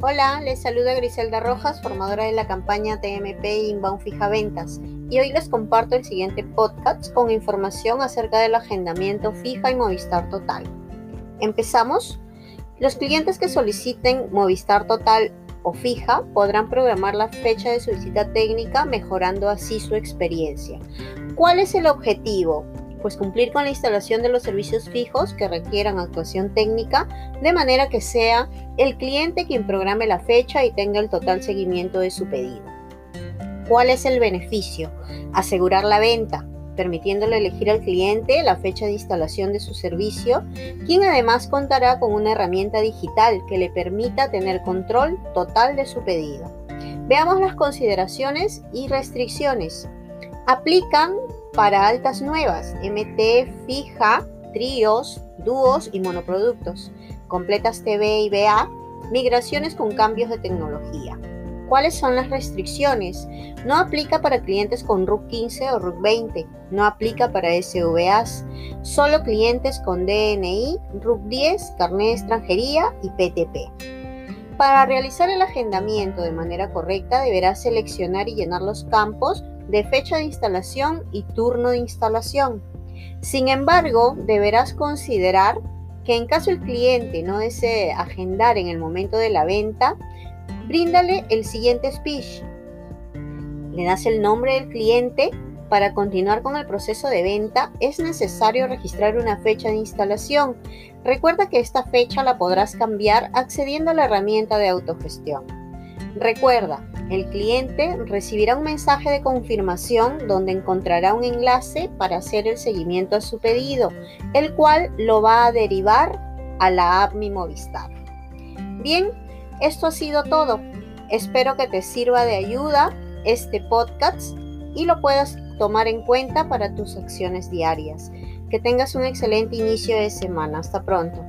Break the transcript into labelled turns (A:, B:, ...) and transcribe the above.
A: Hola, les saluda Griselda Rojas, formadora de la campaña TMP Inbound Fija Ventas, y hoy les comparto el siguiente podcast con información acerca del agendamiento fija y Movistar Total. Empezamos. Los clientes que soliciten Movistar Total o fija podrán programar la fecha de su visita técnica mejorando así su experiencia. ¿Cuál es el objetivo? Pues cumplir con la instalación de los servicios fijos que requieran actuación técnica, de manera que sea el cliente quien programe la fecha y tenga el total seguimiento de su pedido. ¿Cuál es el beneficio? Asegurar la venta, permitiéndole elegir al cliente la fecha de instalación de su servicio, quien además contará con una herramienta digital que le permita tener control total de su pedido. Veamos las consideraciones y restricciones. Aplican para altas nuevas, MT fija, tríos, dúos y monoproductos, completas TV y BA, migraciones con cambios de tecnología. ¿Cuáles son las restricciones? No aplica para clientes con RUC 15 o RUC 20, no aplica para SVAs, solo clientes con DNI, RUC 10, carnet de extranjería y PTP. Para realizar el agendamiento de manera correcta deberás seleccionar y llenar los campos de fecha de instalación y turno de instalación. Sin embargo, deberás considerar que en caso el cliente no desee agendar en el momento de la venta, bríndale el siguiente speech. Le das el nombre del cliente. Para continuar con el proceso de venta es necesario registrar una fecha de instalación. Recuerda que esta fecha la podrás cambiar accediendo a la herramienta de autogestión. Recuerda, el cliente recibirá un mensaje de confirmación donde encontrará un enlace para hacer el seguimiento a su pedido, el cual lo va a derivar a la app Mi Movistar. Bien, esto ha sido todo. Espero que te sirva de ayuda este podcast y lo puedas tomar en cuenta para tus acciones diarias. Que tengas un excelente inicio de semana. Hasta pronto.